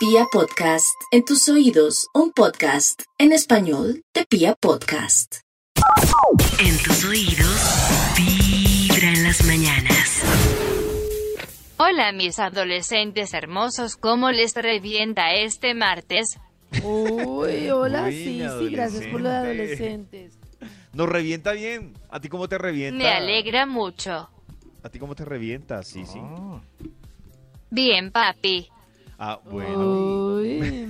Pia Podcast, en tus oídos, un podcast en español de Pia Podcast. En tus oídos, vibra en las mañanas. Hola mis adolescentes hermosos, ¿cómo les revienta este martes? Uy, hola, Uy, sí, sí, gracias por lo de adolescente. adolescentes. Nos revienta bien. ¿A ti cómo te revienta? Me alegra mucho. ¿A ti cómo te revienta? Sí, sí. Bien, papi. Ah, bueno. Uy,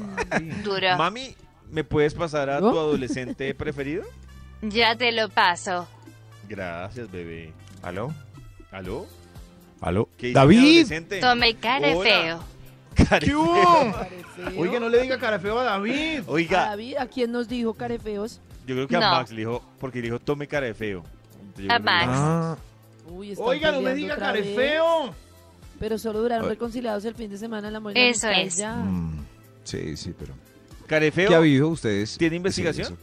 Duro. Mami, ¿me puedes pasar a tu adolescente preferido? Ya te lo paso. Gracias, bebé. ¿Aló? ¿Aló? ¿Aló? ¿Qué dice mi ¡David! adolescente? Tome cara Hola. feo. Care- ¿Qué hubo? carefeo. Oiga, no le diga cara feo a David. ¿A Oiga, David, ¿a quién nos dijo carefeos? yo creo que a No. Max le dijo, porque le dijo tome cara de feo. Entonces yo A creo que- Max. Ah, Uy, están Oiga, no me peleando diga otra cara vez. feo. Pero solo duraron Ay. reconciliados el fin de semana la Eso amistad, es. ya. mm, sí, sí, pero. Care de feo. ¿Qué ha habido ustedes? ¿Tiene investigación? Sí, eso.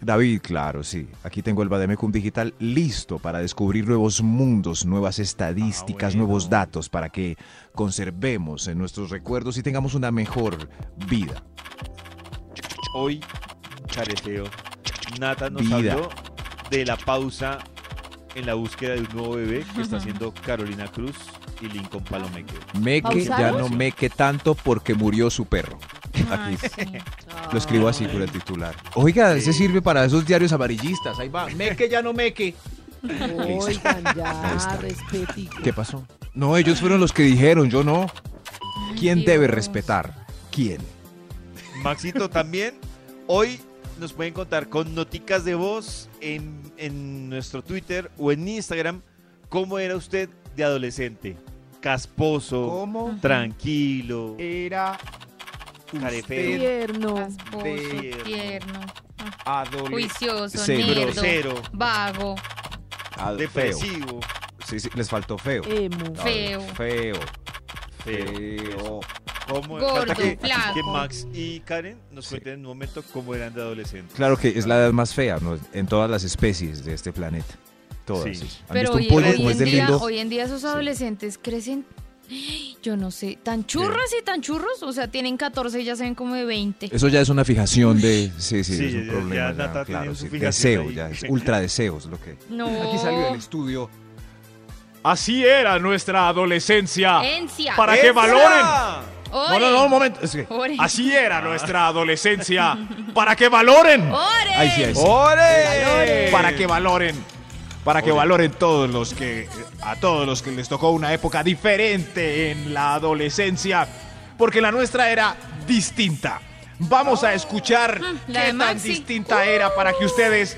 David, claro, sí. Aquí tengo el Bademecum Digital listo para descubrir nuevos mundos, nuevas estadísticas, Ah, bueno. nuevos datos para que conservemos en nuestros recuerdos y tengamos una mejor vida. Hoy, care de feo. Nata nos Vida. habló de la pausa en la búsqueda de un nuevo bebé que está haciendo Carolina Cruz y Lincoln Palomeque. Meque ya no meque tanto porque murió su perro. Aquí lo escribo así por el titular. Oiga, ese sirve para esos diarios amarillistas. Ahí va. Meque ya no meque. Oigan, ya, respetico. ¿Qué pasó? No, ellos fueron los que dijeron, yo no. ¿Quién Dios. debe respetar? ¿Quién? Maxito también. Hoy nos pueden contar con noticas de voz en, en nuestro Twitter o en Instagram cómo era usted de adolescente. Casposo, ¿Cómo tranquilo, era carefeo, Tierno. Casposo, de- tierno, adolescente? juicioso, Cero. nerdo, grosero, vago, Feo. depresivo, Sí, sí, les faltó feo. Emo. Feo. Feo. feo. ¿Cómo- Gordo, que, flaco. que Max y Karen nos Sí. cuenten en un momento cómo eran de adolescentes. Claro que es la edad más fea, ¿no? En todas las especies de este planeta. Todas. Sí. sí. ¿Han Pero visto hoy, un pollo hoy como es en día, lindo? hoy en día esos adolescentes crecen, yo no sé, tan churros y tan churros, o sea, tienen 14 y ya se ven como de 20. Eso ya es una fijación de... Sí, sí, Sí, es un ya- problema. ya claro, deseo, ahí. ya es ultra deseos lo que... No. Aquí salió del estudio. Así era nuestra adolescencia. Encia. Para que valoren. Ore. No, no, no, un momento. Es que Ore. así era nuestra adolescencia. Para que valoren. ¡Ore! Ay, sí, ay, sí. ¡Ore! Para que valoren. Para que valoren todos los que. A todos los que les tocó una época diferente en la adolescencia. Porque la nuestra era distinta. Vamos a escuchar la qué tan distinta era para que ustedes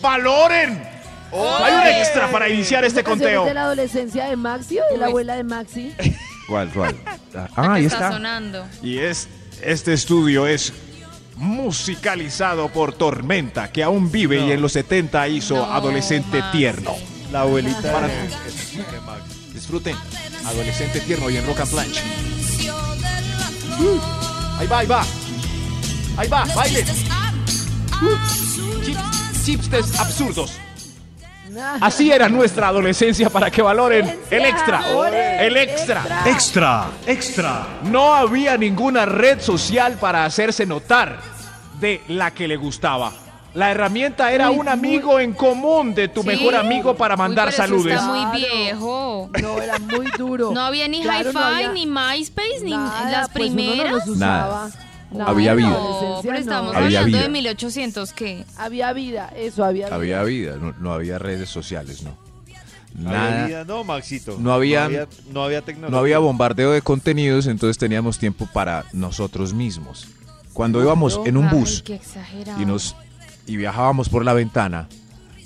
valoren. Hay un extra para iniciar este ¿Esa canción es conteo. de la adolescencia de Maxi o de la abuela de Maxi? ¿Cuál, cuál? Ah, ahí está. sonando. Y es, este estudio es musicalizado por Tormenta, que aún vive y en los 70 hizo No, Adolescente. Tierno. La abuelita Para- de. Disfruten. Adolescente Tierno y en Rock and Planche. Uh, ahí va, ahí va. Ahí va, baile. Uh, chips- chipstes absurdos. Así era nuestra adolescencia para que valoren el extra. El extra. Extra, extra. No había ninguna red social para hacerse notar de la que le gustaba. La herramienta era Uy, un amigo en común de tu Sí. mejor amigo para Uy, mandar eso saludes. Está muy viejo. No, era muy duro. No había ni Claro, Hi-Fi, no había ni MySpace, ni nada, las pues uno no primeras. los usaba. Nada, Había vida. No, pero no. estamos Había hablando vida. de 1800, ¿qué? Había vida, eso, había vida. Había vida, no, no había redes sociales, no. Había Nada, vida, no, Maxito. No había- no había, no había tecnología. no había bombardeo de contenidos, entonces teníamos tiempo para nosotros mismos. Cuando íbamos en un bus y nos y viajábamos por la ventana,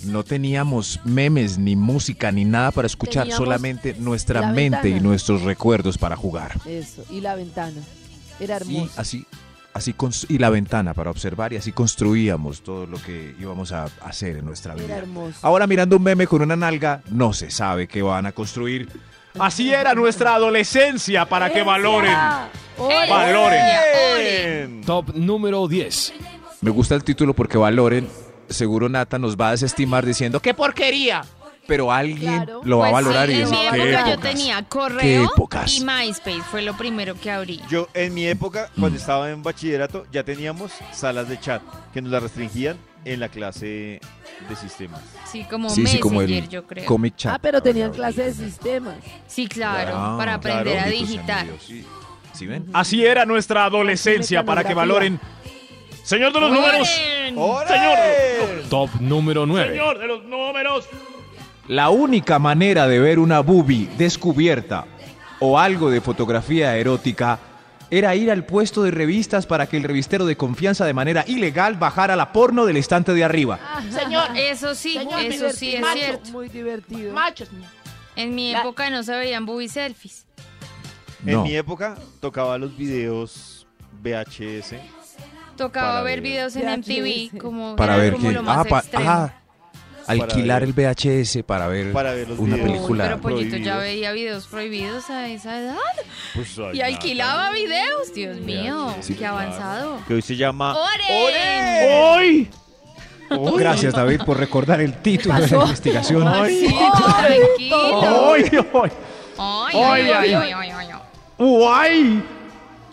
no teníamos memes ni música ni nada para escuchar, Teníamos solamente nuestra mente y nuestros recuerdos para jugar. Eso, y la ventana. Era Y hermoso. así así cons- y la ventana para observar y así construíamos todo lo que íbamos a hacer en nuestra Era vida. hermoso. Ahora mirando un meme con una nalga, no se sabe qué van a construir. Así era nuestra adolescencia para que valoren. Valoren. Top número 10. Me gusta el título porque valoren. Seguro Nata nos va a desestimar diciendo ¡Qué porquería! Pero alguien Claro. lo va a Pues valorar sí, y en mi "Qué época yo épocas". tenía correo y MySpace fue lo primero que abrí. Yo en mi época, cuando estaba en bachillerato, ya teníamos salas de chat que nos las restringían en la clase de sistemas. Sí, como Sí, sí, como Messenger, el yo creo. Comic Chat. Ah, pero tenían clase de sistemas. Sí, claro, Ah, para aprender claro. a digitar. amigos. Sí. ¿Sí ven? Así era nuestra adolescencia para que valoren. Señor de los números. ¡Oren! ¡Órale! Top número 9. Señor de los números. La única manera de ver una boobie descubierta o algo de fotografía erótica era ir al puesto de revistas para que el revistero de confianza de manera ilegal bajara la porno del estante de arriba. Señor, Eso sí, Señor, eso sí es macho, cierto. Muy divertido. En mi La- época no se veían booby selfies. En mi época tocaba los videos VHS. Tocaba ver ver. videos en VHS. MTV como, Para ver como que... lo más Ah, pa- ah, alquilar ver. el VHS para ver, Para ver los una videos. película. Pero Pollito ya veía videos prohibidos a esa edad. Pues, ay, Y nada. alquilaba videos. Dios mío, Sí, qué claro. avanzado. Que hoy se llama ¡Oren! Hoy. Gracias David por recordar el título de la investigación. Ay, Ay.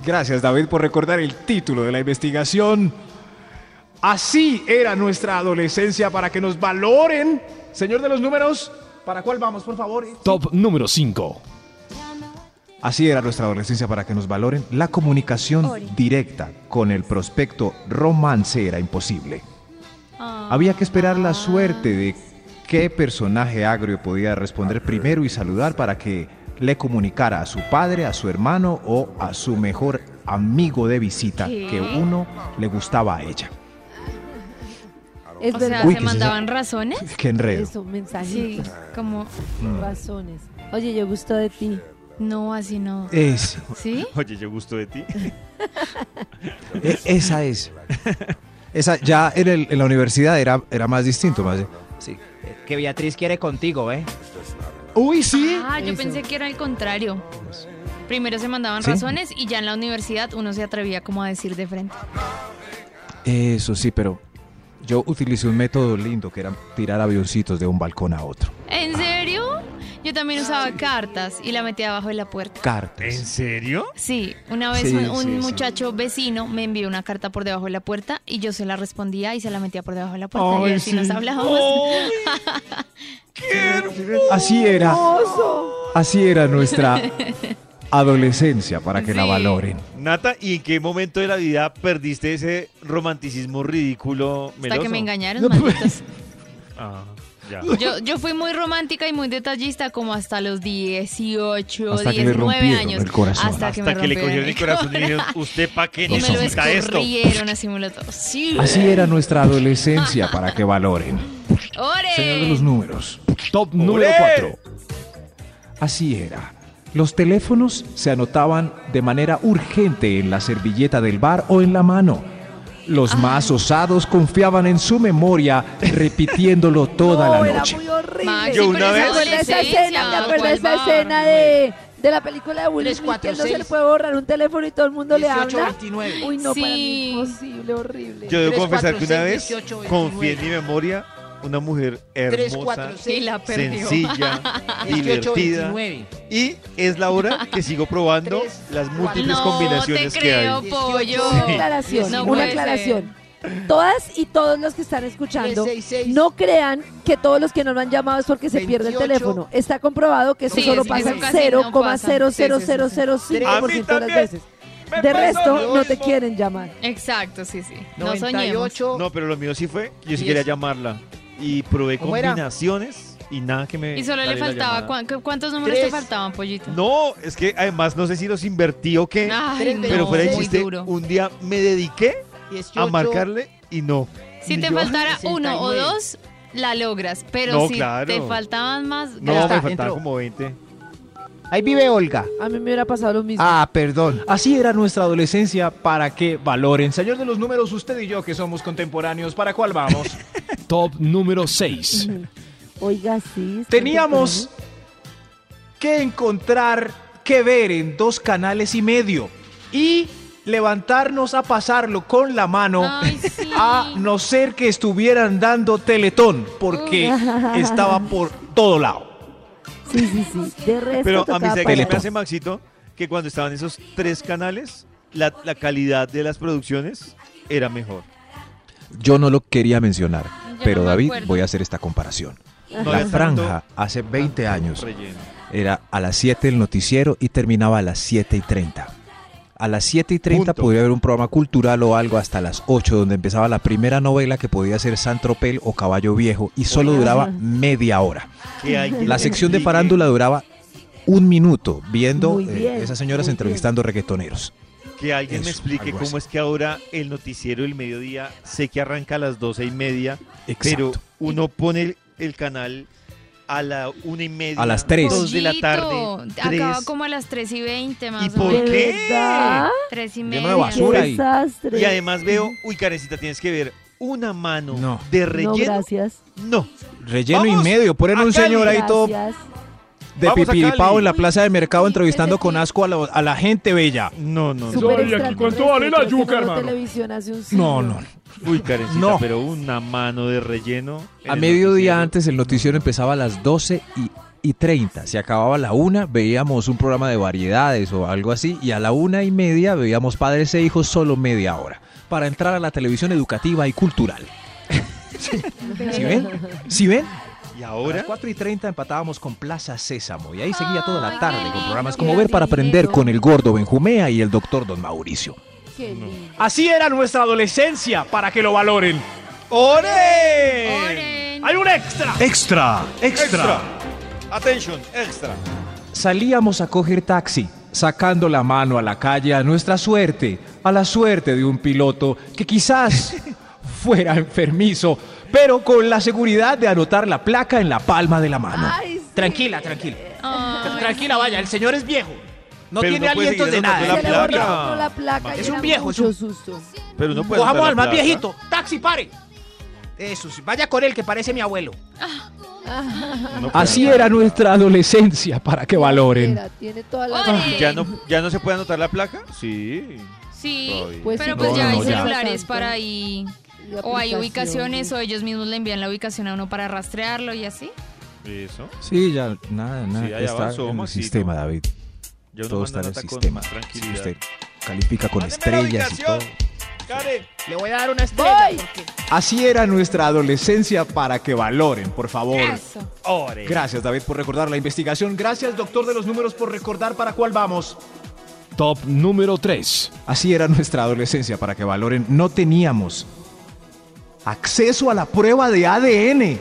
Gracias David por recordar el título de la investigación. Así era nuestra adolescencia para que nos valoren. Señor de los números. ¿Para cuál vamos, por favor? Top número 5. Así era nuestra adolescencia para que nos valoren. La comunicación directa con el prospecto romance era imposible. Había que esperar la suerte de qué personaje agrio podía responder primero y saludar para que le comunicara a su padre, a su hermano o a su mejor amigo de visita ¿Qué? que uno le gustaba a ella. Es O sea. Uy, ¿se ¿qué es eso? mandaban razones? Qué enredo. Eso, Sí, mensajitos, como, razones. Oye, yo gusto de ti. no, así no. Es, ¿Sí? Oye, yo gusto de ti. e- esa es. Esa ya en, el- en la universidad era, era más distinto. Más, sí, que Beatriz quiere contigo, ¿eh? Uy, sí. Ah, yo Eso. pensé que era el contrario. Primero se mandaban ¿Sí? razones y ya en la universidad uno se atrevía como a decir de frente. Eso sí, pero yo utilicé un método lindo que era tirar avioncitos de un balcón a otro. ¿En serio? Yo también usaba cartas y la metía abajo de la puerta. Cartas. ¿En serio? Sí, una vez Sí, un, un sí, sí. muchacho vecino me envió una carta por debajo de la puerta y yo se la respondía y se la metía por debajo de la puerta y así nos hablábamos. Así era. Así era nuestra adolescencia para que la valoren. Nata, ¿y en qué momento de la vida perdiste ese romanticismo ridículo Hasta que me engañaron, malditos. Ah, ya. Yo, yo fui muy romántica y muy detallista como hasta los 18, Hasta que le 19 rompieron años. el corazón. Hasta que me Hasta que le cogieron el corazón y dijeron, ¿usted para qué lo necesita esto? así me lo todo. Sí. Así era nuestra adolescencia para que valoren. ¡Ore! Señor de los números. Top número ¡Olé! 4. Así era. Los teléfonos se anotaban de manera urgente en la servilleta del bar o en la mano. Los más osados confiaban en su memoria, repitiéndolo toda no, la era noche. muy horrible. Yo una vez- Me esa escena, me acuerdo de ¿cuál esa escena de, de la película de Will Smith, que no se le puede borrar un teléfono y todo el mundo le 18, habla. 29. Uy, no, para mí Sí. imposible, horrible. Yo debo confesar que una seis, vez 18, confié en mi 29. memoria una mujer hermosa, cuatro, Y seis. la perdió. sencilla, 18, divertida. 29. Y es la hora que sigo probando las múltiples no combinaciones te que hay. pollo. Una aclaración, No una aclaración. Todas y todos los que están escuchando, 366. no crean que todos los que no lo han llamado es porque se pierde el 28. teléfono. Está comprobado que eso Sí, solo sí, pasa eso en casi no pasa. 0,00005% A mí de las veces. Me De resto, no te quieren llamar. Exacto, sí, sí. No soñemos. 98. No, pero lo mío sí fue. Yo sí quería llamarla. Y probé combinaciones y nada que me. Y solo le faltaba, llamada. ¿cuán- cu- ¿cuántos números Tres. te faltaban, pollito? No, es que además no sé si los invertí o qué. Ay, Tres, no, pero fuera de chiste, un día me dediqué 18. a marcarle y no. Si Y te yo, faltara uno o 69. dos, la logras. Pero No, si claro. te faltaban más, No, está, me faltaban entró. como 20. Ahí vive Olga. A mí me hubiera pasado lo mismo. Ah, perdón. Así era nuestra adolescencia para que valoren. Señor de los números, usted y yo que somos contemporáneos, ¿para cuál vamos? Top número 6. Oiga, sí. Teníamos que encontrar qué ver en dos canales y medio. Y levantarnos a pasarlo con la mano, Ay, sí. a no ser que estuvieran dando teletón, porque estaba por todo lado. Sí, sí, sí. De resto Pero a mí tocaba ¿sabe qué me hace Maxito que cuando estaban esos tres canales, la, la calidad de las producciones era mejor. Yo no lo quería mencionar, pero no David, voy a hacer esta comparación. La franja hace 20 años era a las 7 el noticiero y terminaba a las 7 y 30. A las 7 y 30 Punto. podía haber un programa cultural o algo hasta las 8 donde empezaba la primera novela que podía ser San Tropel o Caballo Viejo y solo duraba media hora. La sección de farándula duraba un minuto viendo eh, esas señoras entrevistando reggaetoneros. Que alguien me explique cómo así. es que ahora el noticiero del mediodía sé que arranca a las doce y media, Exacto. pero uno pone el, el canal a la una y media, A las tres. dos de la tarde, Acaba tres. como a las 3 y 20 más ¿Y o por menos. ¿De qué? 3 y Lleno media. de basura. ¡Qué ahí. desastre! Y además veo, uy, Karencita, tienes que ver una mano No. de No, relleno. gracias. No, Relleno Vamos y medio, ponen a un señor ahí todo Gracias. De pipiripao en la plaza de mercado entrevistando con sí. asco a la, a la gente bella. no, no, no. Súper Ay, aquí, ¿cuánto vale la yuca, hermano? No, no. Uy, Karencita, No. pero una mano de relleno. en A mediodía antes el noticiero empezaba a las 12 y, y 30. Se acababa a la una, veíamos un programa de variedades o algo así. Y a la una y media veíamos padres e hijos solo media hora. Para entrar a la televisión educativa y cultural. ¿Sí ven? ¿Sí ven? Y A ahora, las 4 y 30 empatábamos con Plaza Sésamo. Y ahí seguía toda Ay, la tarde con programas como Ver para Aprender con el gordo Benjumea y el doctor Don Mauricio. Qué lindo. Así era nuestra adolescencia, para que lo valoren. ¡Ore! Oren. Hay un extra. Extra, Extra. Attention, extra. Salíamos a coger taxi, sacando la mano a la calle a nuestra suerte, a la suerte de un piloto que quizás fuera enfermizo, pero con la seguridad de anotar la placa en la palma de la mano. Ay, sí. Tranquila, tranquila. Ay, Tranquila, vaya, el señor es viejo. No Pero tiene no alientos de nada. la placa. la placa Es un viejo, es un- susto. Pero no puede Cojamos anotar al la más placa. viejito. Taxi, pare. Eso sí, vaya con él que parece mi abuelo. No Así era nuestra adolescencia, para que valoren. Mira, tiene toda la Oren. razón. ¿Ya no, ¿Ya no se puede anotar la placa? Sí. Sí. Pues pero sí, pues no, ya hay celulares para ahí. O hay ubicaciones o ellos mismos le envían la ubicación a uno para rastrearlo y así. Eso. Sí, ya, nada, nada. Sí, está avanzó, en el sistema, David. Todo está en el sistema. Si usted califica con estrellas y todo. Karen. Le voy a dar una estrella. Porque- Así era nuestra adolescencia para que valoren, por favor. Eso. Ore. Gracias, David, por recordar la investigación. Gracias, doctor de los números, por recordar para cuál vamos. top número 3. Así era nuestra adolescencia para que valoren. No teníamos acceso a la prueba de ADN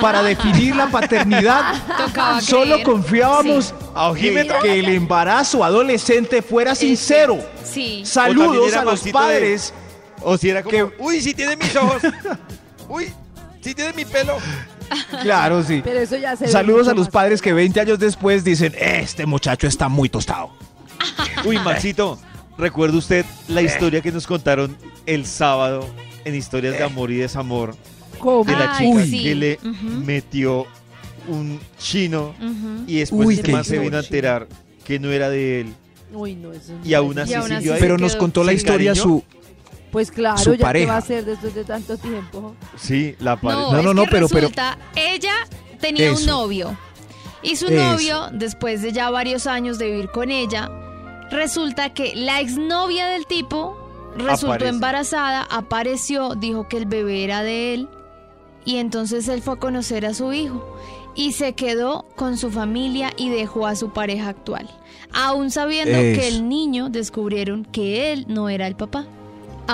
para definir la paternidad. Tocaba Solo creer. confiábamos A ojímetro. que el embarazo adolescente fuera sincero. Sí. Saludos a los de- padres. O si era como, Que- uy, si tiene mis ojos. uy, si tiene mi pelo. Claro, sí. Pero eso ya se ve Saludos a los más. padres que 20 años después dicen, este muchacho está muy tostado. Uy, Maxito, ¿recuerda usted la historia que nos contaron el sábado en Historias de Amor y Desamor? ¿Cómo? De la Ay, chica sí. que le metió un chino y después Uy, este qué man se vino a enterar que no era de él. Uy, no, eso no Y aún es- así Y aún siguió así ahí. Pero nos contó la historia cariño. su... Pues claro, su ya qué pareja. va a hacer después de tanto tiempo. Sí, la pareja. No, No, es no, pero- pero- resulta, ella tenía un novio. Y su Eso. novio, después de ya varios años de vivir con ella, resulta que la exnovia del tipo resultó Aparece. embarazada, apareció, dijo que el bebé era de él. Y entonces él fue a conocer a su hijo. Y se quedó con su familia y dejó a su pareja actual. Aún sabiendo que el niño descubrieron que él no era el papá.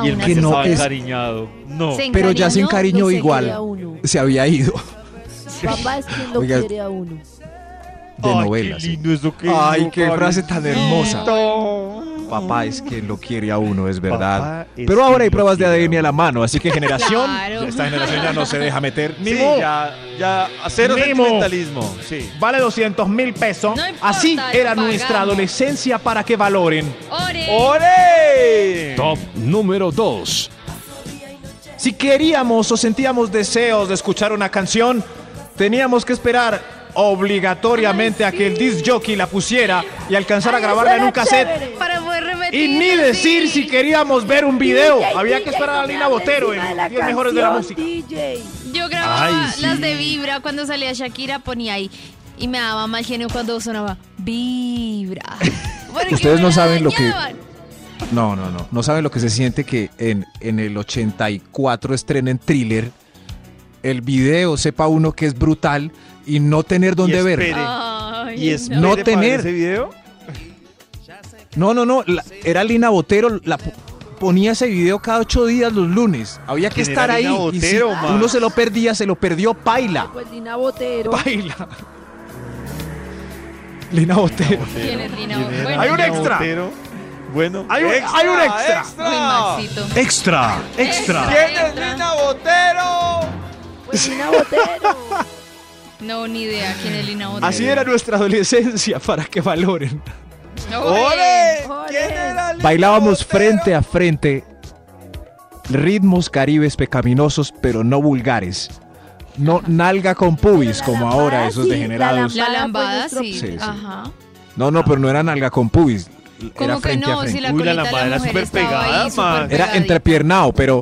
Y el que no estaba es- encariñado. No. Se Pero ya se encariñó no igual. Se había ido Papá es quien lo Oiga. quiere a uno. de Ay, novela. Qué sí. lindo eso que Ay, qué frase tan hermosa. Papá es quien lo quiere a uno, es verdad. Es Pero ahora hay pruebas de a ADN a la mano, así que generación, Claro. esta generación ya no se deja meter. Sí, ya, ya, a cero Mimo. sentimentalismo. Sí. Vale 200 mil pesos. No importa, Así era nuestra adolescencia para que valoren. ¡Ore! ¡Ore! Top número 2. Si queríamos o sentíamos deseos de escuchar una canción, teníamos que esperar obligatoriamente a que el disc jockey la pusiera y alcanzar a Ay, grabarla eso en un cassette. Y ni decir si queríamos ver un video. Había que esperar a Lina Botero en en 10 mejores de la música. DJ. Yo grababa Ay, sí. las de Vibra cuando salía Shakira, ponía ahí. Y me daba mal genio cuando sonaba Vibra. Ustedes no saben lo que-. No, no, no. No saben lo que se siente que en, en el 84 estrenen thriller, el video sepa uno que es brutal y no tener dónde Y ver. Ay, Y es no. No tener. ese video. No, no, no. la- era Lina Botero. La, po- ponía ese video cada ocho días los lunes. Había que ¿Quién estar ahí. Y si Botero, Max? uno se lo perdía, se lo perdió Paila. Pues Lina Botero. Paila. Lina Botero. ¿Quién es Lina? ¿Quién era Bueno, Hay un extra. Botero? Bueno, Hay un- hay un extra. Uy, Maxito. Extra, extra. ¿Quién es Lina Botero? Pues Lina Botero. No, ni idea quién es Lina Botero. Así era nuestra adolescencia para que valoren. ¡Ole! ¡Ole! ¿Quién era Lina Bailábamos frente a frente ritmos caribes pecaminosos pero no vulgares. No nalga con pubis La como lambada ahora esos sí, degenerados. La Lambada, sí. Sí, sí. Ajá. No, no, pero no era nalga con pubis. Era Como que frente a si frente. la Uy, la lambada la era súper pegada, ahí, man. Era entrepiernado, pero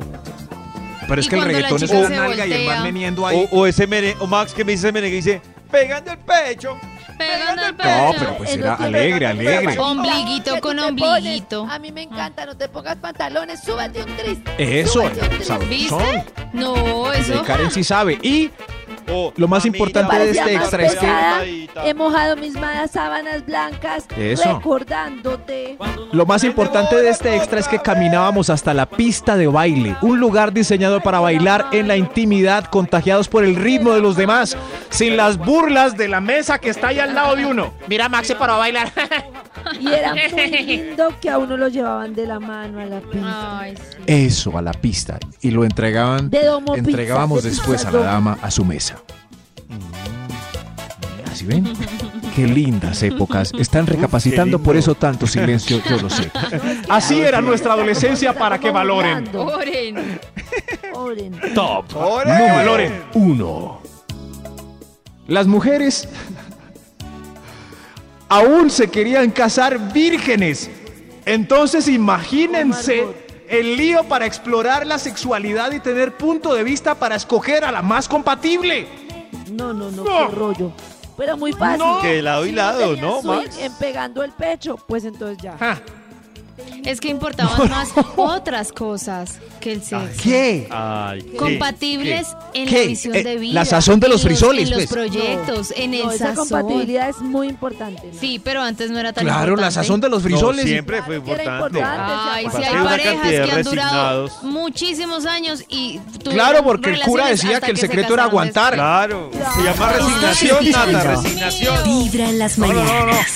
pero es que el reggaetón es una nalga y el man veniendo ahí. O, o ese merengue, o Max que me dice merengue dice, pegando el pecho. Pegando el No, pecho. pero pues era alegre, alegre. Ombliguito ¿Qué tú con ombliguito. A mí me encanta, no te pongas pantalones, súbete un triste. Eso, súbete un triste. sabrosón. ¿Viste? No, eso. Karen sí sabe. Y Lo más importante de este extra es que-. He mojado mis malas sábanas blancas Eso. recordándote. Lo más importante de este extra es que caminábamos hasta la pista de baile, un lugar diseñado para bailar en la intimidad, contagiados por el ritmo de los demás, sin las burlas de la mesa que está ahí al lado de uno. Mira, Max se paró a bailar. Y era muy lindo que a uno lo llevaban de la mano a la pista. Ay, sí. Eso, a la pista. Y lo entregaban, De Domo Pizza, entregábamos de después Pizza a la dama a su mesa. ¿Así ven? Qué lindas épocas. Están recapacitando por eso tanto silencio, yo lo sé. Así era nuestra adolescencia para que valoren. Oren. oren. Top ¡Ore! Que valoren. 1. Las mujeres aún se querían casar vírgenes. Entonces imagínense el lío para explorar la sexualidad y tener punto de vista para escoger a la más compatible. No, no, no, No. qué rollo. Pero muy fácil. Que de lado y lado, ¿no, swing Max? En pegando el pecho, pues entonces ya. Ja. Es que importaban más otras cosas que el sexo. ¿Qué? Ay, ¿qué? Compatibles en ¿Qué? la visión Eh, de vida. la sazón de los en frisoles, En los pues. proyectos, en el No, esa sazón. compatibilidad es muy importante. ¿no? Sí, pero antes no era tan Claro, la importante. sazón de los No, frisoles. siempre fue Claro era importante. importante. Ay, sí, sea, hay parejas que han durado muchísimos años y tuvieron Claro, porque el cura decía que el se secreto era casaron aguantar. Claro. Se llama Claro. resignación, Nata, resignación. Vibra en las No, no, no, no. mañanas.